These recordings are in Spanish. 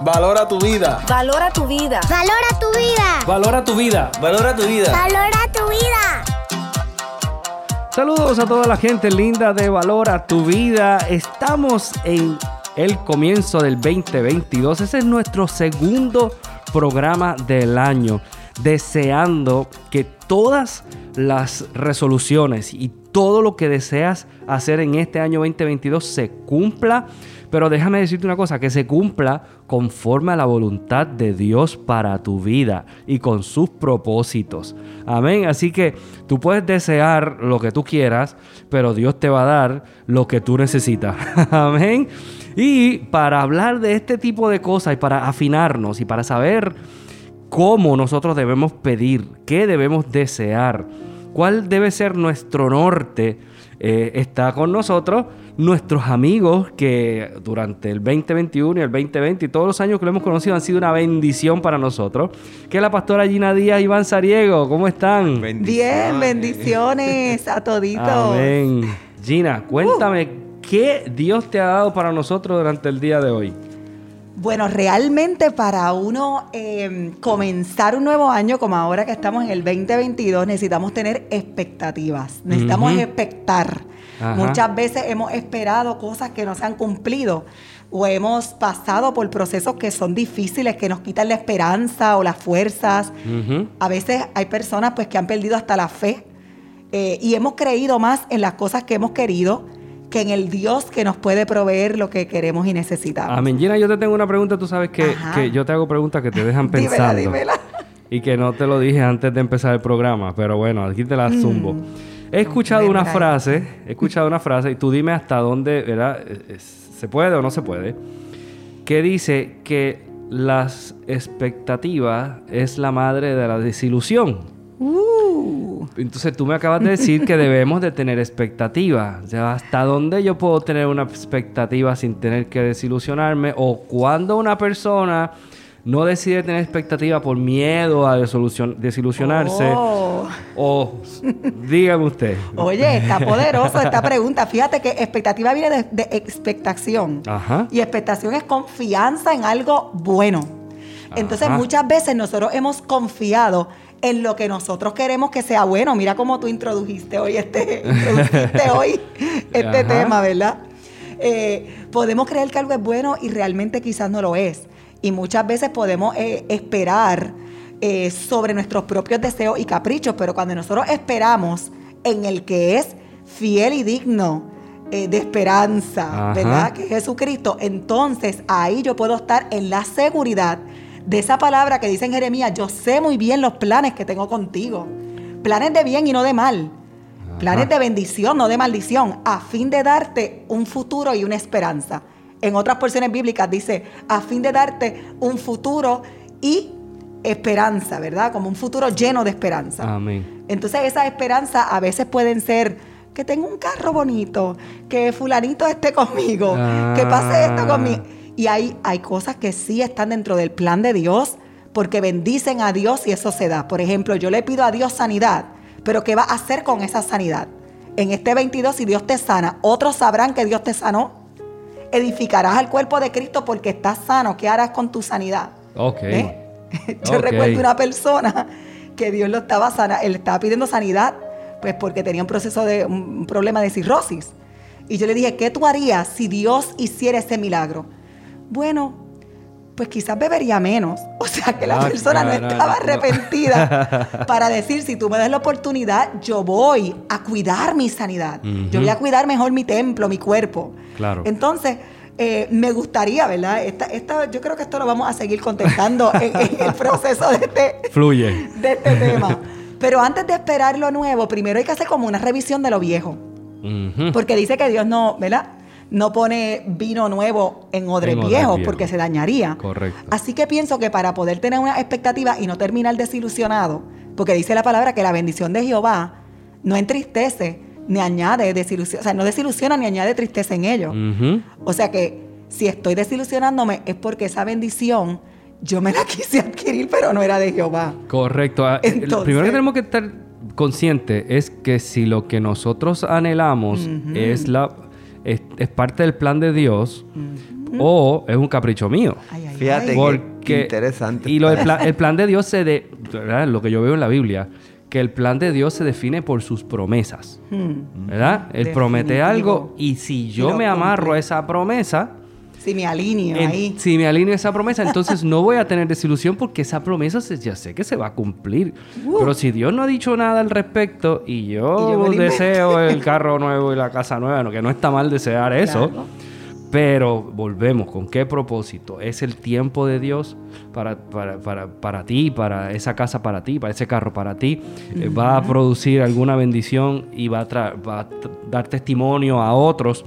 Valora tu vida. Valora tu vida. Valora tu vida. Valora tu vida. Valora tu vida. Valora tu vida. Saludos a toda la gente linda de Valora tu vida. Estamos en el comienzo del 2022. Ese es nuestro segundo programa del año. Deseando que todas las resoluciones y todo lo que deseas hacer en este año 2022 se cumpla pero déjame decirte una cosa, que se cumpla conforme a la voluntad de Dios para tu vida y con sus propósitos. Amén. Así que tú puedes desear lo que tú quieras, pero Dios te va a dar lo que tú necesitas. Amén. Y para hablar de este tipo de cosas y para afinarnos y para saber cómo nosotros debemos pedir, qué debemos desear, cuál debe ser nuestro norte, eh, está con nosotros nuestros amigos que durante el 2021 y el 2020 y todos los años que lo hemos conocido han sido una bendición para nosotros. Que es la pastora Gina Díaz, Iván Sariego, ¿cómo están? Bien, bendiciones a toditos. Amén. Gina, cuéntame, ¿qué Dios te ha dado para nosotros durante el día de hoy? Bueno, realmente para uno em, comenzar un nuevo año, como ahora que estamos en el 2022, necesitamos tener expectativas, necesitamos expectar. Muchas veces hemos esperado cosas que no se han cumplido o hemos pasado por procesos que son difíciles, que nos quitan la esperanza o las fuerzas. A veces hay personas pues que han perdido hasta la fe eh, y hemos creído más en las cosas que hemos querido que en el Dios que nos puede proveer lo que queremos y necesitamos. Amén. Gina, yo te tengo una pregunta. Tú sabes que, yo te hago preguntas que te dejan pensando. dímela, dímela. Y que no te lo dije antes de empezar el programa, pero bueno, aquí te la zumbo. Mm. He escuchado una frase, he escuchado una frase, y tú dime hasta dónde, ¿verdad? ¿Se puede o no se puede? Que dice que las expectativas es la madre de la desilusión. Uh. Entonces tú me acabas de decir que debemos de tener expectativas. O sea, ¿hasta dónde yo puedo tener una expectativa sin tener que desilusionarme? O cuando una persona no decide tener expectativa por miedo a desilusionarse. Oh. O dígame usted. Oye, está poderoso esta pregunta. Fíjate que expectativa viene de, expectación. Ajá. Y expectación es confianza en algo bueno. Entonces muchas veces nosotros hemos confiado en lo que nosotros queremos que sea bueno. Mira cómo tú introdujiste hoy este, hoy este tema, ¿verdad? Eh, podemos creer que algo es bueno y realmente quizás no lo es. Y muchas veces podemos eh, esperar eh, sobre nuestros propios deseos y caprichos, pero cuando nosotros esperamos en el que es fiel y digno eh, de esperanza, ¿verdad? Que es Jesucristo, entonces ahí yo puedo estar en la seguridad de esa palabra que dice en Jeremías, yo sé muy bien los planes que tengo contigo, planes de bien y no de mal. Planes de bendición, no de maldición, a fin de darte un futuro y una esperanza en otras porciones bíblicas dice, a fin de darte un futuro y esperanza, ¿verdad? Como un futuro lleno de esperanza. Amén. Entonces esas esperanzas a veces pueden ser que tengo un carro bonito, que fulanito esté conmigo, que pase esto ah. conmigo. Y hay, hay cosas que sí están dentro del plan de Dios porque bendicen a Dios y eso se da. Por ejemplo, yo le pido a Dios sanidad, pero ¿qué va a hacer con esa sanidad? En este 22, si Dios te sana, otros sabrán que Dios te sanó edificarás al cuerpo de Cristo porque estás sano. ¿Qué harás con tu sanidad? Ok. ¿Eh? Yo recuerdo una persona que Dios lo estaba sana, él estaba pidiendo sanidad, pues porque tenía un proceso de un problema de cirrosis. Y yo le dije, ¿qué tú harías si Dios hiciera ese milagro? Bueno, pues quizás bebería menos. O sea que la ah, persona no, estaba arrepentida para decir, si tú me das la oportunidad, yo voy a cuidar mi sanidad. Yo voy a cuidar mejor mi templo, mi cuerpo. Claro. Entonces, eh, me gustaría, ¿verdad? Esta, yo creo que esto lo vamos a seguir contestando en, el proceso de este, Fluye. de este tema. Pero antes de esperar lo nuevo, primero hay que hacer como una revisión de lo viejo. Porque dice que Dios no, ¿verdad? No pone vino nuevo en odres viejos porque se dañaría. Correcto. Así que pienso que para poder tener una expectativa y no terminar desilusionado, porque dice la palabra que la bendición de Jehová no entristece ni añade desilusión, o sea, no desilusiona ni añade tristeza en ello. O sea que si estoy desilusionándome es porque esa bendición yo me la quise adquirir, pero no era de Jehová. Correcto. Ah, lo primero que tenemos que estar conscientes es que si lo que nosotros anhelamos es la es parte del plan de Dios o es un capricho mío. Fíjate que interesante. Y lo, el, plan, el, plan, de Dios se de, lo que yo veo en la Biblia, que el plan de Dios se define por sus promesas. Hmm. ¿Verdad? Él promete algo y si yo me amarro a esa promesa, si me alineo ahí. Si me alineo a esa promesa, entonces no voy a tener desilusión porque esa promesa ya sé que se va a cumplir. Uh. Pero si Dios no ha dicho nada al respecto y yo, deseo el carro nuevo y la casa nueva, no, que no está mal desear eso. Pero volvemos, ¿con qué propósito? ¿Es el tiempo de Dios para, para, para, para ti, para esa casa para ti, para ese carro para ti? Eh, ¿Va a producir alguna bendición y va a, va a dar testimonio a otros?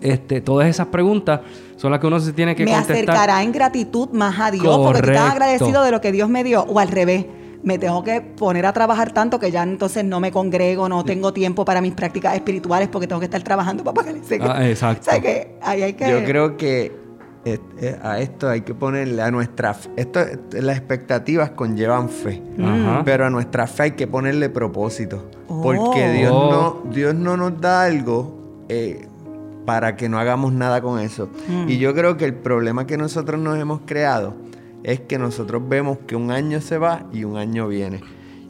este, todas esas preguntas son las que uno se tiene que me contestar. Me acercará en gratitud más a Dios porque tú estás agradecido de lo que Dios me dio o al revés me tengo que poner a trabajar tanto que ya entonces no me congrego, no tengo tiempo para mis prácticas espirituales porque tengo que estar trabajando para pagar ese. Ah, exacto. que hay que... Yo creo que eh, a esto hay que ponerle a nuestra esto las expectativas conllevan fe pero a nuestra fe hay que ponerle propósito porque oh. Dios no Dios no nos da algo eh, para que no hagamos nada con eso mm. y yo creo que el problema que nosotros nos hemos creado es que nosotros vemos que un año se va y un año viene.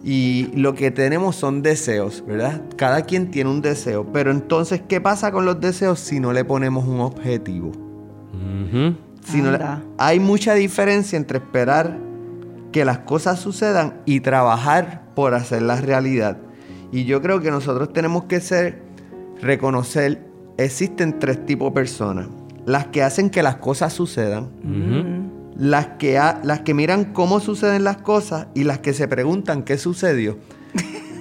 Y lo que tenemos son deseos, ¿verdad? Cada quien tiene un deseo. Pero entonces, ¿qué pasa con los deseos si no le ponemos un objetivo? hay mucha diferencia entre esperar que las cosas sucedan y trabajar por hacerlas realidad. Y yo creo que nosotros tenemos que ser, reconocer, existen tres tipos de personas. Las que hacen que las cosas sucedan las que, las que miran cómo suceden las cosas y las que se preguntan qué sucedió.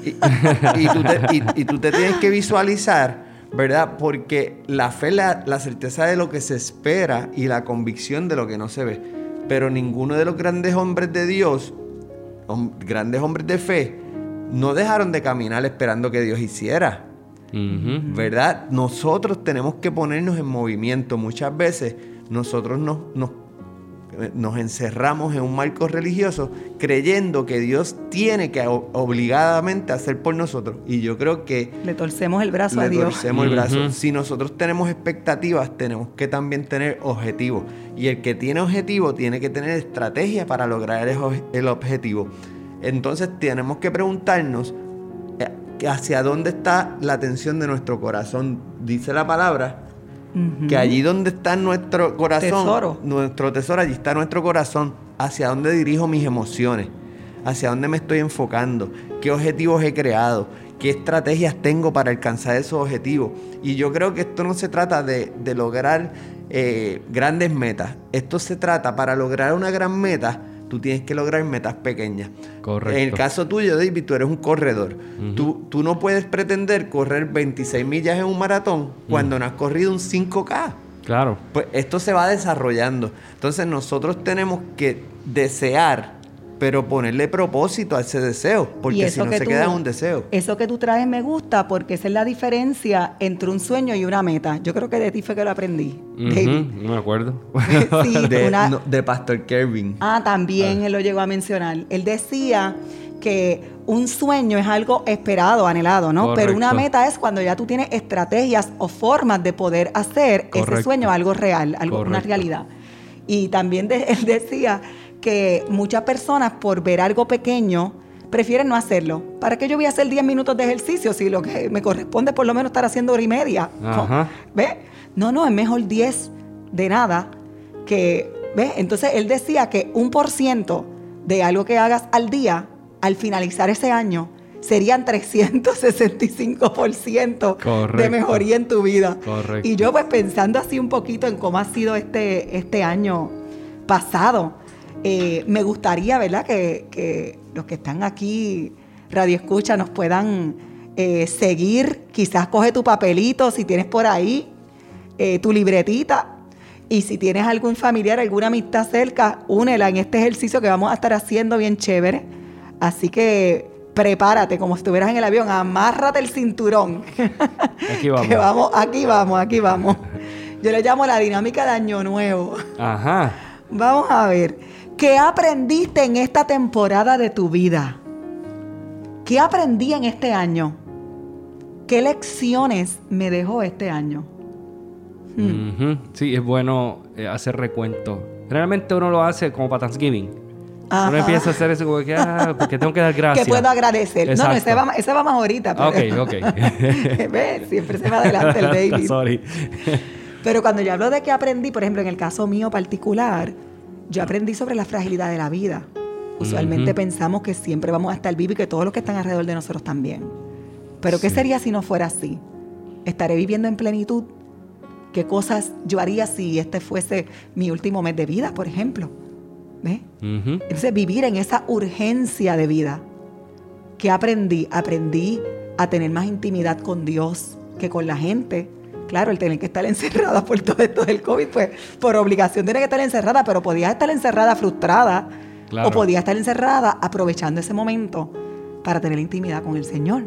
y, tú te, tienes que visualizar, ¿verdad? Porque la fe, la, la certeza de lo que se espera y la convicción de lo que no se ve. Pero ninguno de los grandes hombres de Dios, grandes hombres de fe, no dejaron de caminar esperando que Dios hiciera. ¿Verdad? Nosotros tenemos que ponernos en movimiento. Muchas veces nosotros nos, nos nos encerramos en un marco religioso creyendo que Dios tiene que obligadamente hacer por nosotros. Y yo creo que... Le torcemos el brazo a Dios. Le torcemos el brazo. Si nosotros tenemos expectativas, tenemos que también tener objetivos. Y el que tiene objetivo tiene que tener estrategia para lograr el objetivo. Entonces tenemos que preguntarnos eh, hacia dónde está la atención de nuestro corazón. Dice la palabra que allí donde está nuestro corazón, nuestro tesoro, allí está nuestro corazón, hacia dónde dirijo mis emociones, hacia dónde me estoy enfocando, qué objetivos he creado, qué estrategias tengo para alcanzar esos objetivos. Y yo creo que esto no se trata de, lograr eh, grandes metas, esto se trata para lograr una gran meta tú tienes que lograr metas pequeñas. Correcto. En el caso tuyo, David, tú eres un corredor. tú, tú, no puedes pretender correr 26 millas en un maratón cuando no has corrido un 5K. Claro. Pues esto se va desarrollando. Entonces nosotros tenemos que desear pero ponerle propósito a ese deseo, porque si no se queda en un deseo. Eso que tú traes me gusta porque esa es la diferencia entre un sueño y una meta. Yo creo que de ti fue que lo aprendí. no me acuerdo. sí, de, Pastor Kevin. Ah, también ah. él lo llegó a mencionar. Él decía que un sueño es algo esperado, anhelado, ¿no? Pero una meta es cuando ya tú tienes estrategias o formas de poder hacer ese sueño algo real, algo, una realidad. Y también él decía que muchas personas por ver algo pequeño prefieren no hacerlo. ¿Para qué yo voy a hacer 10 minutos de ejercicio si lo que me corresponde por lo menos estar haciendo hora y media? ¿No? ¿Ve? No, no, es mejor 10 de nada que, ¿ve? Entonces él decía que un por ciento de algo que hagas al día, al finalizar ese año, serían 365% de mejoría en tu vida. Correcto. Y yo pues pensando así un poquito en cómo ha sido este, este año pasado, eh, me gustaría, ¿verdad?, que, los que están aquí, Radio Escucha, nos puedan eh, seguir. Quizás coge tu papelito, si tienes por ahí, eh, tu libretita. Y si tienes algún familiar, alguna amistad cerca, únela en este ejercicio que vamos a estar haciendo bien chévere. Así que prepárate como si estuvieras en el avión, amárrate el cinturón. Aquí vamos. vamos, aquí vamos, aquí vamos. Yo le llamo la dinámica de Año Nuevo. Ajá. Vamos a ver. ¿Qué aprendiste en esta temporada de tu vida? ¿Qué aprendí en este año? ¿Qué lecciones me dejó este año? Sí, es bueno eh, hacer recuento. Realmente uno lo hace como para Thanksgiving. Uno empieza a hacer eso como que, ah, porque tengo que dar gracias. que puedo agradecer. No, no, ese va, ese va más ahorita. Pero... Ok, ok. Siempre se va adelante el baby. Sorry. pero cuando yo hablo de que aprendí, por ejemplo, en el caso mío particular, yo aprendí sobre la fragilidad de la vida. Usualmente pensamos que siempre vamos a estar vivos y que todos los que están alrededor de nosotros también. Pero ¿qué sería si no fuera así? ¿Estaré viviendo en plenitud? ¿Qué cosas yo haría si este fuese mi último mes de vida, por ejemplo? ¿Ve? Entonces, vivir en esa urgencia de vida. ¿Qué aprendí? Aprendí a tener más intimidad con Dios que con la gente. Claro, el tener que estar encerrada por todo esto del COVID, pues por obligación tiene que estar encerrada, pero podías estar encerrada frustrada o podía estar encerrada aprovechando ese momento para tener intimidad con el Señor.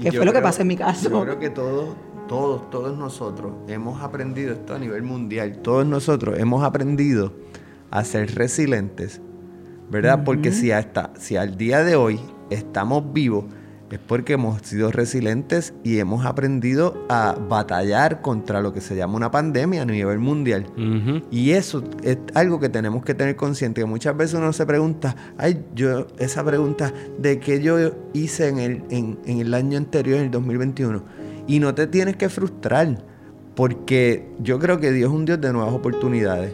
que fue lo que pasó en mi caso. Yo creo que todos, todos, todos nosotros hemos aprendido esto a nivel mundial. Todos nosotros hemos aprendido a ser resilientes, ¿verdad? Porque si, hasta, si al día de hoy estamos vivos, es porque hemos sido resilientes y hemos aprendido a batallar contra lo que se llama una pandemia a nivel mundial. Y eso es algo que tenemos que tener consciente, que muchas veces uno se pregunta, ay, yo, esa pregunta de qué yo hice en el, en, en el año anterior, en el 2021, y no te tienes que frustrar, porque yo creo que Dios es un Dios de nuevas oportunidades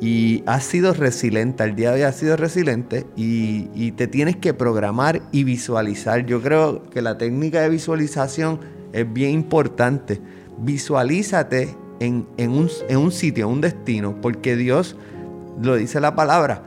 y has sido resiliente, al día de hoy has sido resiliente y, te tienes que programar y visualizar. Yo creo que la técnica de visualización es bien importante. Visualízate en, un, en un, sitio, en un destino, porque Dios, lo dice la palabra,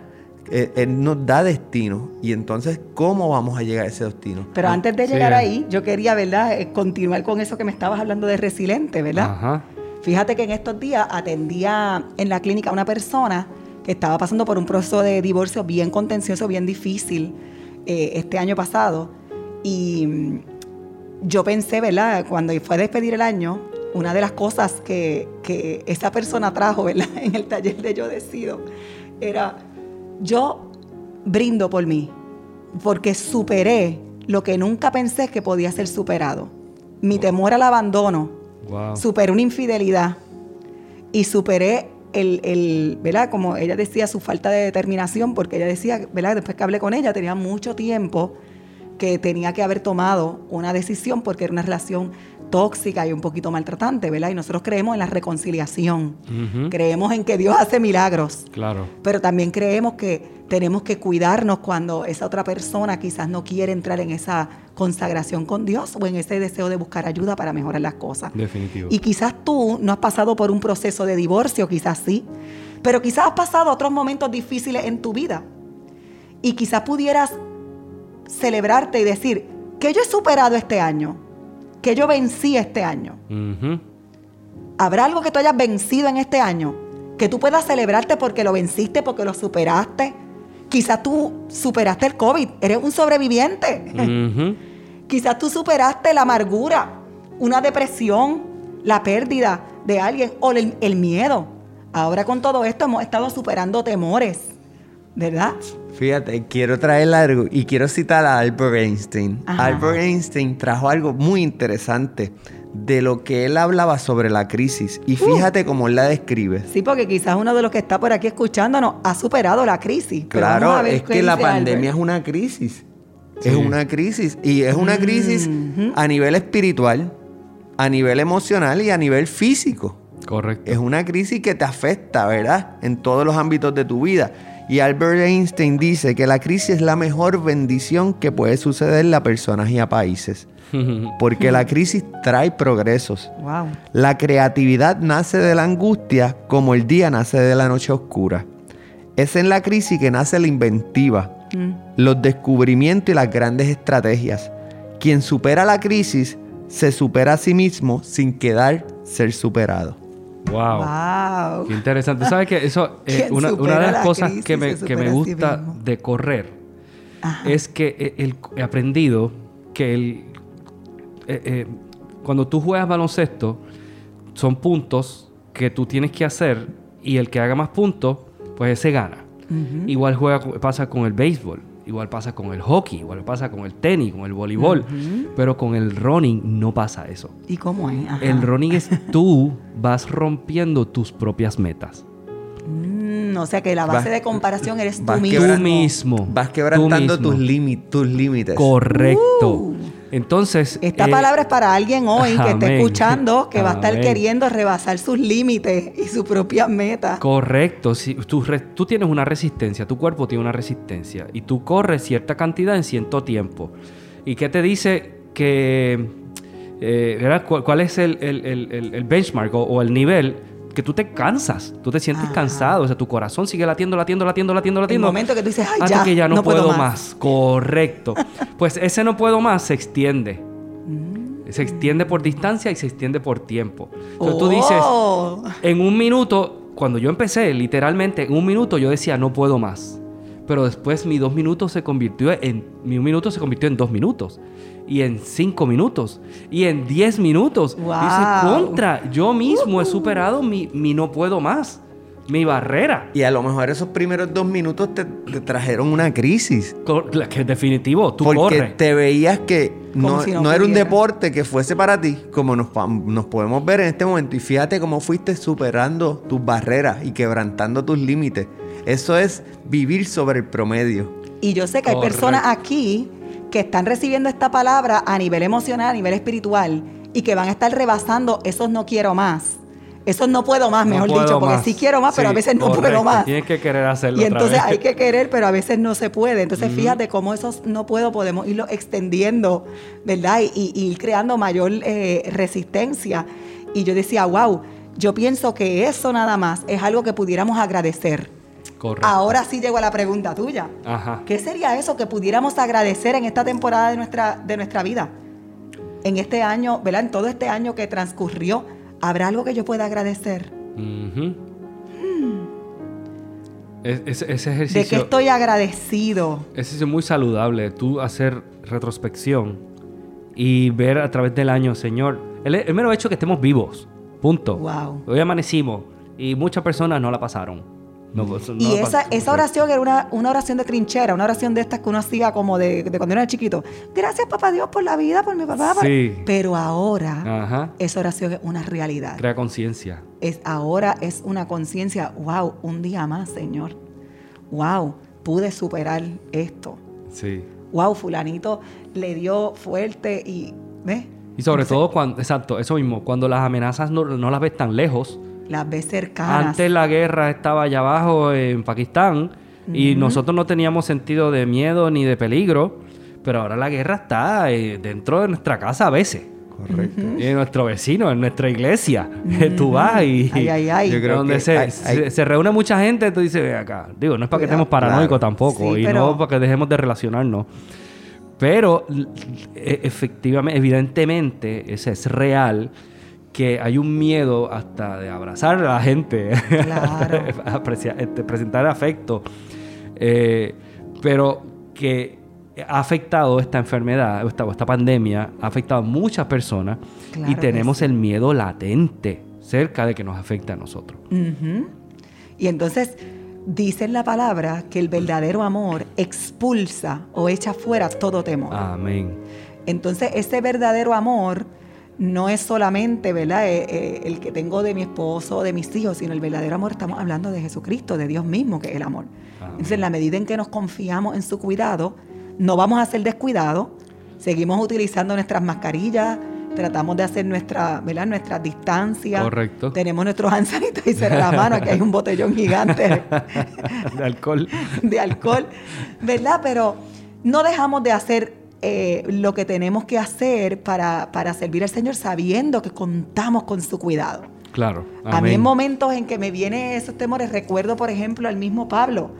eh, Él, nos da destino. Y entonces, ¿cómo vamos a llegar a ese destino? Pero antes de llegar ahí, yo quería, ¿verdad?, eh, continuar con eso que me estabas hablando de resiliente, ¿verdad? Ajá. Fíjate que en estos días atendía en la clínica a una persona que estaba pasando por un proceso de divorcio bien contencioso, bien difícil eh, este año pasado. Y mm, yo pensé, ¿verdad? Cuando fue a despedir el año, una de las cosas que, que esa persona trajo, ¿verdad? En el taller de Yo Decido, era, yo brindo por mí, porque superé lo que nunca pensé que podía ser superado. Mi temor al abandono, Superé una infidelidad y superé el, el, ¿verdad? Como ella decía, su falta de determinación, porque ella decía, ¿verdad? Después que hablé con ella, tenía mucho tiempo que tenía que haber tomado una decisión porque era una relación tóxica y un poquito maltratante, ¿verdad? Y nosotros creemos en la reconciliación. Creemos en que Dios hace milagros. Claro. Pero también creemos que tenemos que cuidarnos cuando esa otra persona quizás no quiere entrar en esa consagración con Dios o en ese deseo de buscar ayuda para mejorar las cosas. Definitivo. Y quizás tú no has pasado por un proceso de divorcio, quizás sí, pero quizás has pasado otros momentos difíciles en tu vida. Y quizás pudieras celebrarte y decir, que yo he superado este año, que yo vencí este año. ¿Habrá algo que tú hayas vencido en este año? Que tú puedas celebrarte porque lo venciste, porque lo superaste. Quizás tú superaste el COVID, eres un sobreviviente. Quizás tú superaste la amargura, una depresión, la pérdida de alguien o el, el miedo. Ahora con todo esto hemos estado superando temores, ¿verdad? Fíjate, quiero traer algo y quiero citar a Albert Einstein. Albert Einstein trajo algo muy interesante de lo que él hablaba sobre la crisis. Y uh. fíjate cómo él la describe. Sí, porque quizás uno de los que está por aquí escuchándonos ha superado la crisis. Claro, es que la pandemia es una crisis. Es una crisis. Y es una crisis a nivel espiritual, a nivel emocional y a nivel físico. Correcto. Es una crisis que te afecta, ¿verdad? En todos los ámbitos de tu vida. Y Albert Einstein dice que la crisis es la mejor bendición que puede suceder a personas y a países. Porque la crisis trae progresos. La creatividad nace de la angustia como el día nace de la noche oscura. Es en la crisis que nace la inventiva, mm. los descubrimientos y las grandes estrategias. Quien supera la crisis se supera a sí mismo sin quedar ser superado. Wow. Qué interesante. ¿Sabes qué? Eso, eh, una, de las cosas que me, que me gusta de correr es que he aprendido que el, eh, eh, cuando tú juegas baloncesto, son puntos que tú tienes que hacer y el que haga más puntos, pues ese gana. Igual juega, pasa con el béisbol. Igual pasa con el hockey, igual pasa con el tenis, con el voleibol, pero con el running no pasa eso. ¿Y cómo es? El running es tú vas rompiendo tus propias metas. Mm, o sea que la base de comparación eres tú mismo. Vas quebrantando tus, tus límites. Correcto. Uh. Entonces. Esta eh, palabra es para alguien hoy que esté escuchando, que va a estar queriendo rebasar sus límites y su propia meta. Correcto. Si tú, tú, tienes una resistencia, tu cuerpo tiene una resistencia y tú corres cierta cantidad en cierto tiempo. ¿Y qué te dice que. Eh, ¿Cuál, es el, benchmark o el nivel? Que tú te cansas, tú te sientes cansado, o sea, tu corazón sigue latiendo, latiendo, latiendo, latiendo, latiendo. El momento que tú dices, ay, hasta que ya no, puedo, más. Correcto. pues ese no puedo más se extiende. Mm. Se extiende por distancia y se extiende por tiempo. Entonces tú dices, oh. en un minuto, cuando yo empecé, literalmente, en un minuto yo decía, no puedo más. Pero después mi dos minutos se convirtió en, mi un minuto se convirtió en dos minutos y en cinco minutos y en diez minutos. Dice, contra, yo mismo he superado mi, mi, no puedo más, mi barrera. Y a lo mejor esos primeros dos minutos te, trajeron una crisis. Que es definitivo, tú Porque te veías que no, no, era un deporte que fuese para ti, como nos, nos podemos ver en este momento. Y fíjate cómo fuiste superando tus barreras y quebrantando tus límites. Eso es vivir sobre el promedio. Y yo sé que hay personas aquí que están recibiendo esta palabra a nivel emocional, a nivel espiritual, y que van a estar rebasando esos no quiero más. Esos no puedo más, mejor dicho, porque sí quiero más, pero a veces no puedo más. Tienes que querer hacerlo. Y entonces hay que querer, pero a veces no se puede. Entonces fíjate cómo esos no puedo podemos irlo extendiendo, ¿verdad? Y, ir creando mayor eh, resistencia. Y yo decía, wow, yo pienso que eso nada más es algo que pudiéramos agradecer Ahora sí llego a la pregunta tuya. ¿Qué sería eso que pudiéramos agradecer en esta temporada de nuestra, de nuestra vida? En este año, ¿verdad? En todo este año que transcurrió, ¿habrá algo que yo pueda agradecer? Hmm. ese ejercicio. ¿De qué estoy agradecido? Ese es muy saludable. Tú hacer retrospección y ver a través del año, Señor, el, el mero hecho que estemos vivos. Punto. Wow. Hoy amanecimos y muchas personas no la pasaron. Pues, y esa, esa oración era una, una, oración de trinchera, una oración de estas que uno hacía como de, cuando era chiquito. Gracias, papá Dios, por la vida, por mi papá. Pero ahora esa oración es una realidad. Crea conciencia. Es, ahora es una conciencia. Wow, un día más, Señor. Wow, pude superar esto. Sí. Wow, fulanito le dio fuerte y... ¿Ves? Y sobre todo cuando, exacto, eso mismo, cuando las amenazas no, no las ves tan lejos las ves cercanas. Antes la guerra estaba allá abajo en Pakistán y nosotros no teníamos sentido de miedo ni de peligro, pero ahora la guerra está eh, dentro de nuestra casa a veces. Correcto. Y en nuestro vecino, en nuestra iglesia. Tú vas y. Ay, ay, ay. Yo creo donde se, se, reúne mucha gente, tú dices, ve acá. Digo, no es para que estemos paranoicos tampoco. y no para que dejemos de relacionarnos. Pero e, efectivamente, evidentemente, ese es real que hay un miedo hasta de abrazar a la gente, claro. Este, presentar afecto, eh, pero que ha afectado esta enfermedad, esta, esta pandemia, ha afectado a muchas personas y tenemos el miedo latente cerca de que nos afecte a nosotros. Y entonces dice en la palabra que el verdadero amor expulsa o echa fuera todo temor. Amén. Entonces ese verdadero amor no es solamente ¿verdad? Eh, eh, el que tengo de mi esposo o de mis hijos, sino el verdadero amor. Estamos hablando de Jesucristo, de Dios mismo, que es el amor. Entonces, en la medida en que nos confiamos en su cuidado, no vamos a ser descuidados, seguimos utilizando nuestras mascarillas, tratamos de hacer nuestra, ¿verdad? nuestras distancias. Correcto. Tenemos nuestros hand sanitizer en la mano, aquí hay un botellón gigante de alcohol. de alcohol, ¿verdad? Pero no dejamos de hacer eh, lo que tenemos que hacer para, servir al Señor sabiendo que contamos con su cuidado. Claro. A mí en momentos en que me vienen esos temores, recuerdo por ejemplo al mismo Pablo,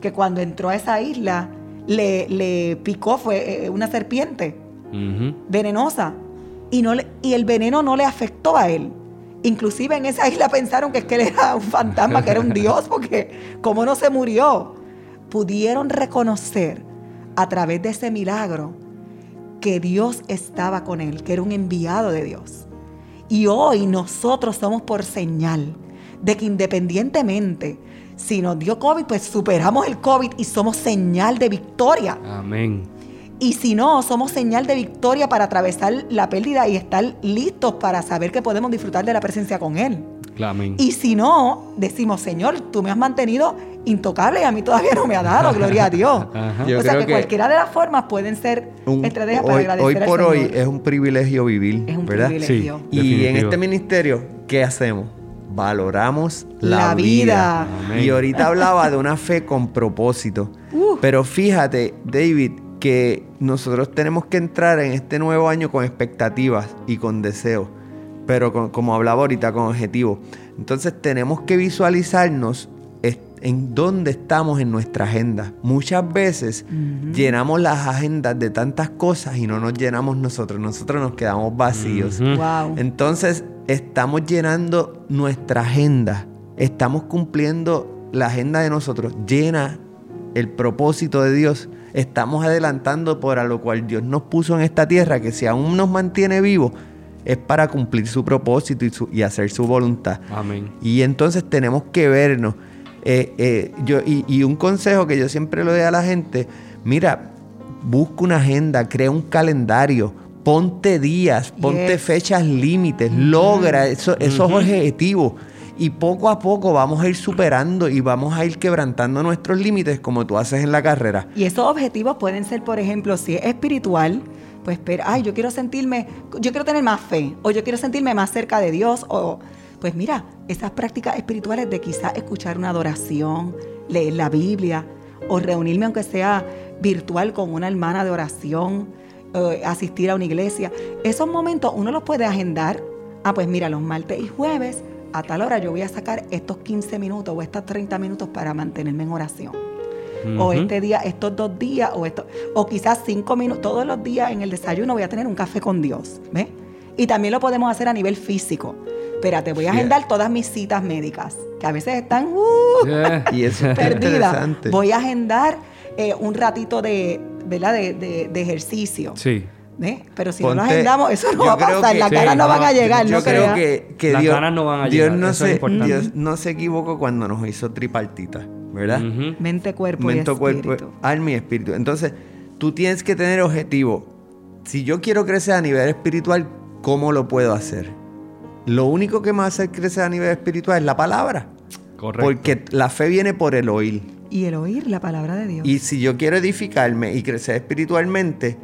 que cuando entró a esa isla le, picó, fue eh, una serpiente venenosa, y, no y el veneno no le afectó a él. Inclusive en esa isla pensaron que, es que él era un fantasma, que era un dios, porque como no se murió, pudieron reconocer a través de ese milagro que Dios estaba con él, que era un enviado de Dios. Y hoy nosotros somos por señal de que independientemente Si nos dio COVID, pues superamos el COVID y somos señal de victoria. Amén. Y si no, somos señal de victoria para atravesar la pérdida y estar listos para saber que podemos disfrutar de la presencia con Él. Amén. Y si no, decimos, Señor, tú me has mantenido intocable y a mí todavía no me ha dado, gloria a Dios. O sea que, cualquiera de las formas pueden ser estrategias para agradecer Hoy por hoy es un privilegio vivir, es un ¿verdad? Privilegio. y en este ministerio, ¿qué hacemos? Valoramos la, vida. Y ahorita hablaba de una fe con propósito. Uh. Pero fíjate, David, que nosotros tenemos que entrar en este nuevo año con expectativas y con deseos, pero como hablaba ahorita, con objetivos. Entonces tenemos que visualizarnos en dónde estamos en nuestra agenda. Muchas veces llenamos las agendas de tantas cosas y no nos llenamos nosotros. Nosotros nos quedamos vacíos. Entonces estamos llenando nuestra agenda. Estamos cumpliendo la agenda de nosotros. Llena el propósito de Dios. Estamos adelantando por a lo cual Dios nos puso en esta tierra, que si aún nos mantiene vivos, es para cumplir su propósito y, y hacer su voluntad. Amén. Y entonces tenemos que vernos eh, eh, yo, y, un consejo que yo siempre le doy a la gente, mira, busca una agenda, crea un calendario, ponte días, ponte fechas límites, logra esos objetivos. Y poco a poco vamos a ir superando y vamos a ir quebrantando nuestros límites como tú haces en la carrera. Y esos objetivos pueden ser, por ejemplo, si es espiritual, pues espera, ay, yo quiero sentirme, yo quiero tener más fe, o yo quiero sentirme más cerca de Dios, o pues mira, esas prácticas espirituales de quizás escuchar una adoración, leer la Biblia o reunirme aunque sea virtual con una hermana de oración, eh, asistir a una iglesia, esos momentos uno los puede agendar. Ah, pues mira, los martes y jueves a tal hora yo voy a sacar estos 15 minutos o estos 30 minutos para mantenerme en oración. O este día, estos dos días, o esto, o quizás cinco minutos, todos los días en el desayuno voy a tener un café con Dios. ¿Ves? Y también lo podemos hacer a nivel físico espérate, voy a agendar todas mis citas médicas, que a veces están uh, perdidas. Voy a agendar eh, un ratito de, ¿verdad? De, de, ejercicio. Sí. Pero si no lo agendamos, eso no va a pasar. Las caras no, van a llegar. Yo, creo que, que Las Dios, caras no van a Dios llegar. No se, Dios no se equivocó cuando nos hizo tripartita, ¿verdad? Mente, cuerpo y espíritu. cuerpo, alma y espíritu. Entonces, tú tienes que tener objetivo. Si yo quiero crecer a nivel espiritual, ¿cómo lo puedo hacer? Lo único que me hace crecer a nivel espiritual es la palabra. Correcto. Porque la fe viene por el oír. Y el oír la palabra de Dios. Y si yo quiero edificarme y crecer espiritualmente,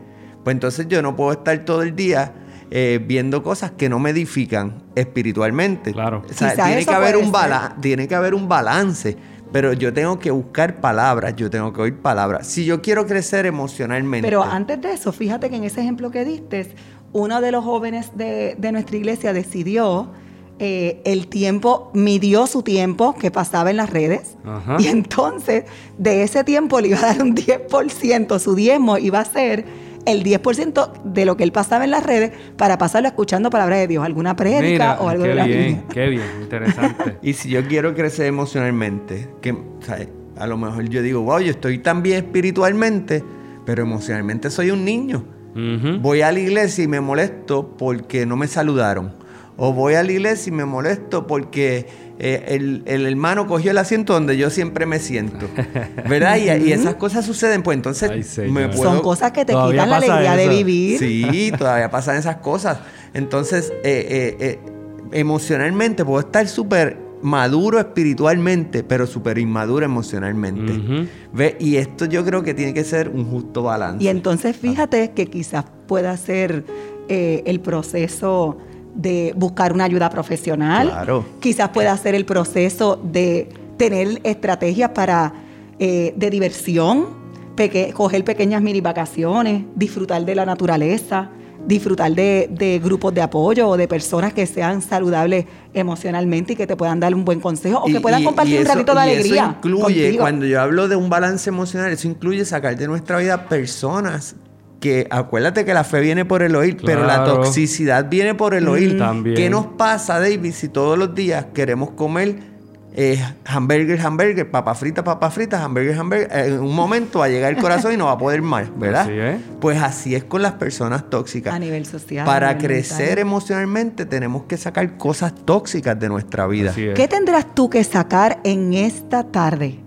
pues entonces yo no puedo estar todo el día eh, viendo cosas que no me edifican espiritualmente. Claro. O sea, tiene que, haber un tiene que haber un balance. Pero yo tengo que buscar palabras, yo tengo que oír palabras. Si yo quiero crecer emocionalmente. Pero antes de eso, fíjate que en ese ejemplo que diste, uno de los jóvenes de, nuestra iglesia decidió eh, el tiempo, midió su tiempo que pasaba en las redes y entonces de ese tiempo le iba a dar un 10%, su diezmo iba a ser el 10% de lo que él pasaba en las redes para pasarlo escuchando palabras de Dios, alguna prédica o algo de la bien, Qué bien, interesante. y si yo quiero crecer emocionalmente, que a lo mejor yo digo, wow, yo estoy tan bien espiritualmente, pero emocionalmente soy un niño. Voy a la iglesia y me molesto porque no me saludaron. O voy a la iglesia y me molesto porque eh, el, hermano cogió el asiento donde yo siempre me siento. ¿Verdad? y, esas cosas suceden, pues entonces me puedo... Son cosas que te quitan la alegría de vivir. Sí, todavía pasan esas cosas. Entonces, eh, eh, emocionalmente puedo estar súper maduro espiritualmente, pero súper inmaduro emocionalmente. ¿Ve? Y esto yo creo que tiene que ser un justo balance. Y entonces fíjate que quizás pueda ser eh, el proceso de buscar una ayuda profesional. Claro. Quizás pueda ser el proceso de tener estrategias para eh, de diversión, coger pequeñas mini vacaciones, disfrutar de la naturaleza disfrutar de, grupos de apoyo o de personas que sean saludables emocionalmente y que te puedan dar un buen consejo o que puedan compartir un ratito de alegría. Eso incluye, cuando yo hablo de un balance emocional, eso incluye sacar de nuestra vida personas que acuérdate que la fe viene por el oír, pero la toxicidad viene por el oír. También. ¿Qué nos pasa, David, si todos los días queremos comer eh, hamburger, hamburger, papa frita, papa frita, hamburger, hamburger, en un momento va a llegar el corazón y no va a poder más, ¿verdad? Pues así es con las personas tóxicas. A nivel social. Para crecer emocionalmente tenemos que sacar cosas tóxicas de nuestra vida. ¿Qué tendrás tú que sacar en esta tarde?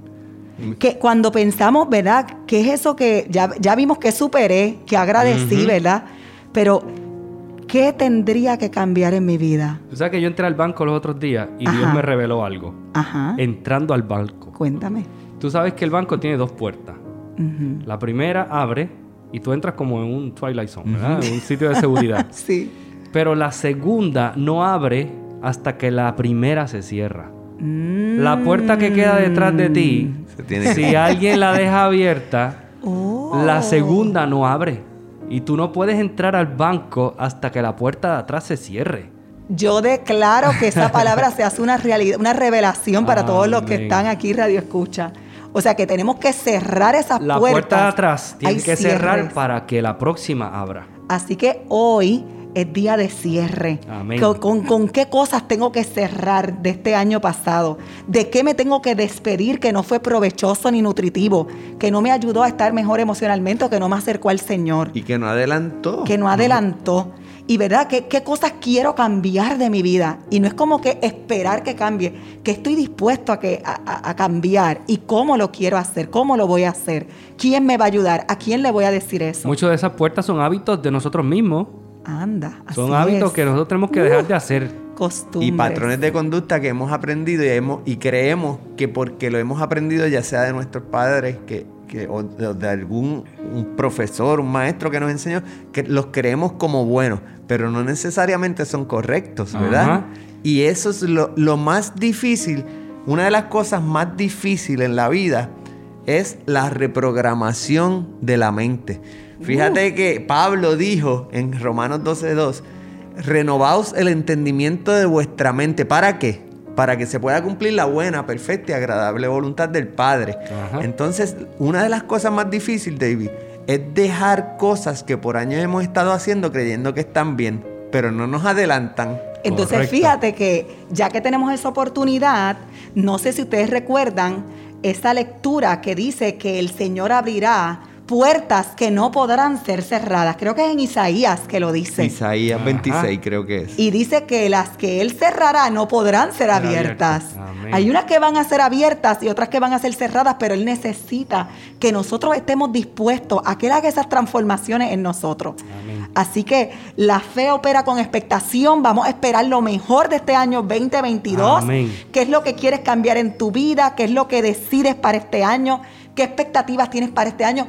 Que cuando pensamos, ¿verdad? ¿Qué es eso que ya, ya vimos que superé, que agradecí, ¿verdad? Pero ¿qué tendría que cambiar en mi vida? O sea que yo entré al banco los otros días y Dios me reveló algo. Ajá. Entrando al banco. Cuéntame. Tú sabes que el banco tiene dos puertas. La primera abre y tú entras como en un Twilight Zone, ¿verdad? En un sitio de seguridad. sí. Pero la segunda no abre hasta que la primera se cierra. La puerta que queda detrás de ti, si alguien la deja abierta, la oh. segunda no abre. Y tú no puedes entrar al banco hasta que la puerta de atrás se cierre. Yo declaro que esa palabra se hace una realidad, una revelación para todos los que están aquí radio escucha. O sea que tenemos que cerrar esas puertas. La puerta de atrás tiene que cerrar para que la próxima abra. Así que hoy es día de cierre. Amén. Con, con, qué cosas tengo que cerrar de este año pasado? ¿De qué me tengo que despedir que no fue provechoso ni nutritivo? Que no me ayudó a estar mejor emocionalmente o que no me acercó al Señor. Y que no adelantó. Que no adelantó. Y verdad, ¿Qué, ¿qué, cosas quiero cambiar de mi vida? Y no es como que esperar que cambie, que estoy dispuesto a, que, a, a, cambiar y cómo lo quiero hacer, cómo lo voy a hacer, quién me va a ayudar, a quién le voy a decir eso. Muchas de esas puertas son hábitos de nosotros mismos. Anda. Son hábitos que nosotros tenemos que dejar de hacer. Costumbres. Y patrones de conducta que hemos aprendido y, hemos, y creemos que porque lo hemos aprendido, ya sea de nuestros padres que, o de, algún un profesor, un maestro que nos enseñó, que los creemos como buenos, pero no necesariamente son correctos, ¿verdad? Y eso es lo, lo más difícil. Una de las cosas más difíciles en la vida es la reprogramación de la mente. Fíjate que Pablo dijo en Romanos 12:2, renovaos el entendimiento de vuestra mente. ¿Para qué? Para que se pueda cumplir la buena, perfecta y agradable voluntad del Padre. Entonces, una de las cosas más difíciles, David, es dejar cosas que por años hemos estado haciendo creyendo que están bien, pero no nos adelantan. Entonces, fíjate que ya que tenemos esa oportunidad, no sé si ustedes recuerdan esa lectura que dice que el Señor abrirá puertas que no podrán ser cerradas. Creo que es en Isaías que lo dice. Isaías 26 creo que es. Y dice que las que Él cerrará no podrán ser abiertas. Hay unas que van a ser abiertas y otras que van a ser cerradas, pero Él necesita que nosotros estemos dispuestos a que Él haga esas transformaciones en nosotros. Así que la fe opera con expectación. Vamos a esperar lo mejor de este año 2022. ¿Qué es lo que quieres cambiar en tu vida? ¿Qué es lo que decides para este año? ¿Qué expectativas tienes para este año?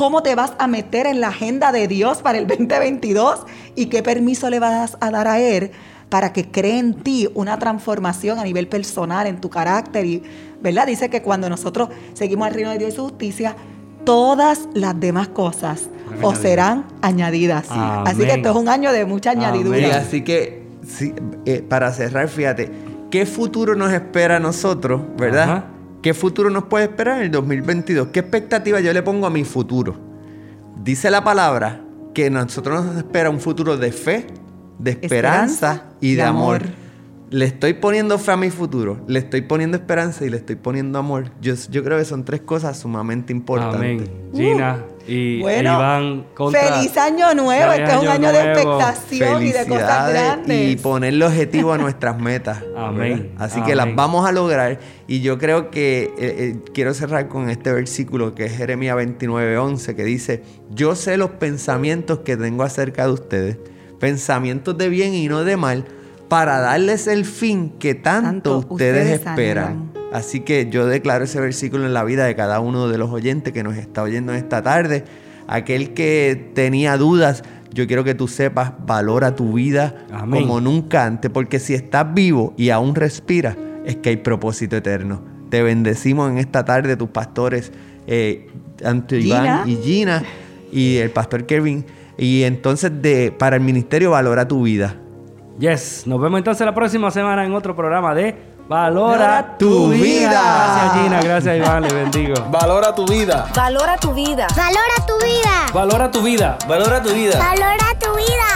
Cómo te vas a meter en la agenda de Dios para el 2022 y qué permiso le vas a dar a Él para que cree en ti una transformación a nivel personal, en tu carácter. Y, ¿verdad? Dice que cuando nosotros seguimos el reino de Dios y su justicia, todas las demás cosas os serán añadidas. Así que esto es un año de mucha añadidura. Así que, eh, para cerrar, fíjate, ¿qué futuro nos espera a nosotros, verdad? ¿Qué futuro nos puede esperar en el 2022? ¿Qué expectativa yo le pongo a mi futuro? Dice la palabra que a nosotros nos espera un futuro de fe, de esperanza, y de, amor. Le estoy poniendo fe a mi futuro, le estoy poniendo esperanza y le estoy poniendo amor. Yo, yo creo que son tres cosas sumamente importantes. Amén. Gina, y bueno, feliz año nuevo. Este es un año, de expectación y de cosas grandes. Y ponerle objetivo a nuestras metas. Amén. Así que las vamos a lograr. Y yo creo que eh, eh, quiero cerrar con este versículo que es Jeremías 29, 11, que dice: Yo sé los pensamientos que tengo acerca de ustedes, pensamientos de bien y no de mal, para darles el fin que tanto, ustedes, esperan. Así que yo declaro ese versículo en la vida de cada uno de los oyentes que nos está oyendo en esta tarde. Aquel que tenía dudas, yo quiero que tú sepas, valora tu vida como nunca antes, porque si estás vivo y aún respiras, es que hay propósito eterno. Te bendecimos en esta tarde, tus pastores, eh, Iván y Gina, y el pastor Kevin. Y entonces, de, para el ministerio, valora tu vida. Yes, nos vemos entonces la próxima semana en otro programa de Valora tu vida. Gracias Gina, gracias Iván, le bendigo. Valora tu vida. Valora tu vida. Valora tu vida. Valora tu vida. Valora tu vida. Valora tu vida.